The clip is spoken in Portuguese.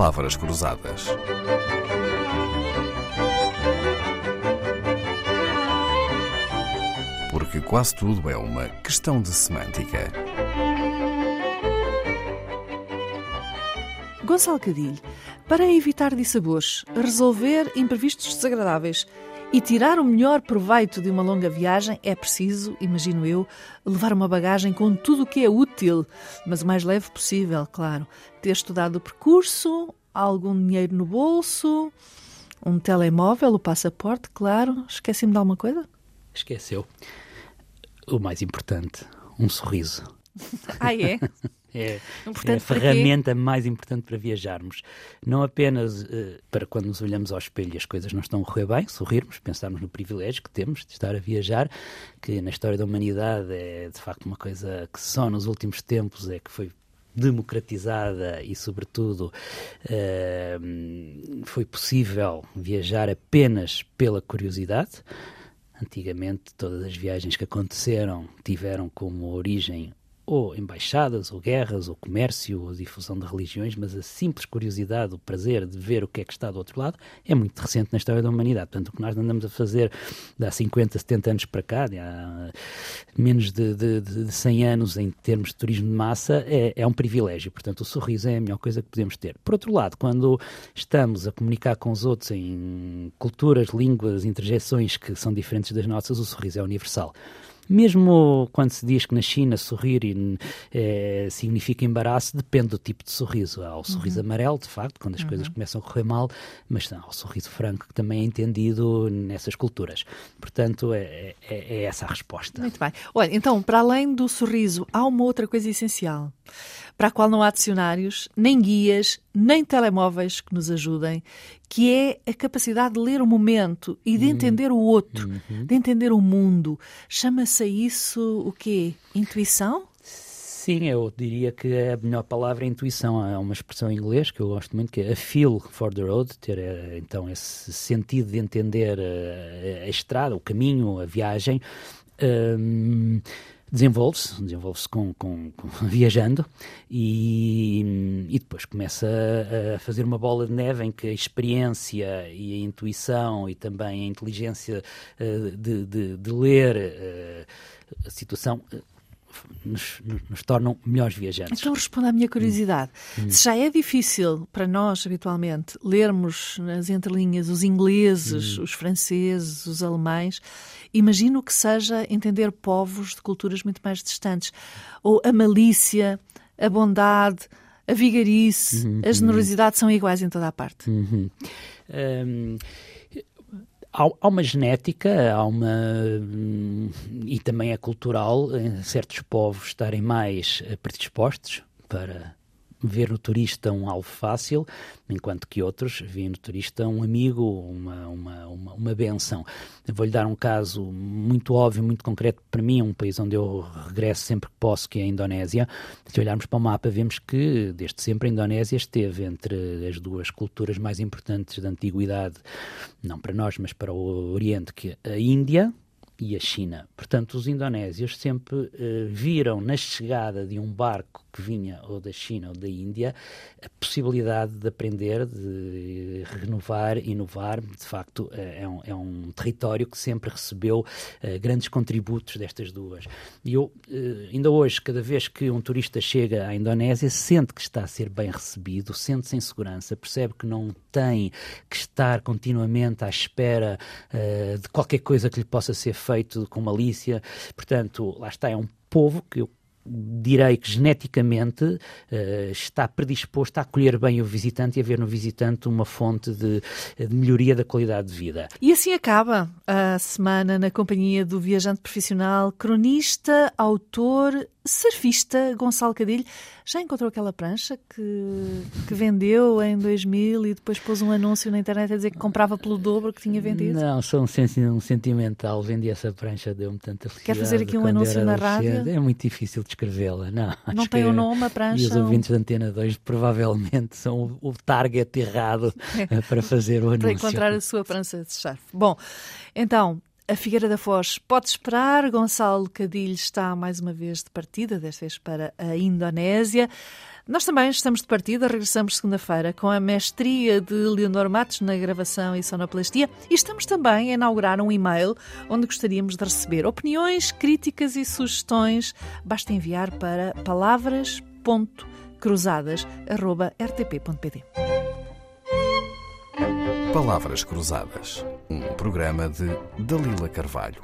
palavras cruzadas. Porque quase tudo é uma questão de semântica. Gonçalo Cadilho, para evitar dissabores, resolver imprevistos desagradáveis e tirar o melhor proveito de uma longa viagem, é preciso, imagino eu, levar uma bagagem com tudo o que é útil, mas o mais leve possível, claro. Ter estudado o percurso, algum dinheiro no bolso, um telemóvel, o passaporte, claro. Esqueci-me de alguma coisa? Esqueceu. O mais importante, um sorriso. Ah, é? É, é, a ferramenta mais importante para viajarmos. Não apenas uh, para quando nos olhamos ao espelho e as coisas não estão a correr bem, sorrirmos, pensarmos no privilégio que temos de estar a viajar, que na história da humanidade é de facto uma coisa que só nos últimos tempos é que foi democratizada e, sobretudo, uh, foi possível viajar apenas pela curiosidade. Antigamente, todas as viagens que aconteceram tiveram como origem ou embaixadas, ou guerras, ou comércio, ou difusão de religiões, mas a simples curiosidade, o prazer de ver o que é que está do outro lado é muito recente na história da humanidade. Portanto, o que nós andamos a fazer de há 50, 70 anos para cá, de há menos de, de, de 100 anos em termos de turismo de massa, é, é um privilégio. Portanto, o sorriso é a melhor coisa que podemos ter. Por outro lado, quando estamos a comunicar com os outros em culturas, línguas, interjeições que são diferentes das nossas, o sorriso é universal. Mesmo quando se diz que na China sorrir é, significa embaraço, depende do tipo de sorriso. Há o sorriso uhum. amarelo, de facto, quando as uhum. coisas começam a correr mal, mas há o sorriso franco, que também é entendido nessas culturas. Portanto, é, é, é essa a resposta. Muito bem. Olha, então, para além do sorriso, há uma outra coisa essencial para a qual não há dicionários, nem guias, nem telemóveis que nos ajudem, que é a capacidade de ler o momento e de uhum. entender o outro, uhum. de entender o mundo. Chama-se isso o quê? Intuição? Sim, eu diria que a melhor palavra é intuição. Há uma expressão em inglês que eu gosto muito, que é a feel for the road, ter eh, então esse sentido de entender a, eh, a estrada, o caminho, a viagem. Um, desenvolve-se, desenvolve-se com, com, com, viajando e, e depois começa a, a, fazer uma bola de neve em que a experiência e a intuição e também a inteligência uh, de, de, de, ler uh, a situação uh, nos, nos, tornam melhores viajantes. Então responda à minha curiosidade. Hum. Se já é difícil para nós, habitualmente, lermos nas entrelinhas os ingleses, hum. os franceses, os alemães, imagino que seja entender povos de culturas muito mais distantes. Ou a malícia, a bondade, a vigarice, uhum. a generosidade são iguais em toda a parte. Uhum. Um, há, há, uma genética, há uma e também é cultural em certos povos estarem mais eh, predispostos para ver no turista um alvo fácil, enquanto que outros veem no turista um amigo, uma, uma, uma, uma benção. Vou-lhe dar um caso muito óbvio, muito concreto para mim, um país onde eu regresso sempre que posso, que é a Indonésia. Se olharmos para o mapa, vemos que desde sempre a Indonésia esteve entre as duas culturas mais importantes da antiguidade, não para nós, mas para o Oriente, que é a Índia, e a China. Portanto, os indonésios sempre uh, viram na chegada de um barco que vinha ou da China ou da Índia a possibilidade de aprender, de renovar, inovar. De facto, uh, é, um, é, um, território que sempre recebeu uh, grandes contributos destas duas. E eu, ainda hoje, cada vez que um turista chega à Indonésia, sente que está a ser bem recebido, sente-se em segurança, percebe que não tem que estar continuamente à espera de qualquer coisa que lhe possa ser feita feito com malícia. Portanto, lá está, é um povo que eu direi que geneticamente uh, está predisposto a acolher bem o visitante e a ver no visitante uma fonte de, de, melhoria da qualidade de vida. E assim acaba a semana na companhia do viajante profissional, cronista, autor, surfista Gonçalo Cadilho. Já encontrou aquela prancha que, que vendeu em 2000 e depois pôs um anúncio na internet a dizer que comprava pelo dobro que tinha vendido? Não, sou um, sen um sentimental. Vendi essa prancha, deu-me tanta felicidade. Quer fazer aqui um anúncio na rádio? É muito difícil descrevê-la, não. Não tem o nome, a prancha? E os ouvintes da Antena 2 provavelmente são o, o target errado é. para fazer o anúncio. Para encontrar a sua prancha de surf. Bom, então, a Figueira da Foz pode esperar. Gonçalo Cadilho está mais uma vez de partida, desta vez para a Indonésia. Nós também estamos de partida, regressamos segunda-feira com a mestria de Leonor Matos na gravação e sonoplastia e estamos também a inaugurar um e-mail onde gostaríamos de receber opiniões, críticas e sugestões. Basta enviar para palavras.cruzadas.rtp.pt. Palavras Cruzadas, um programa de Dalila Carvalho.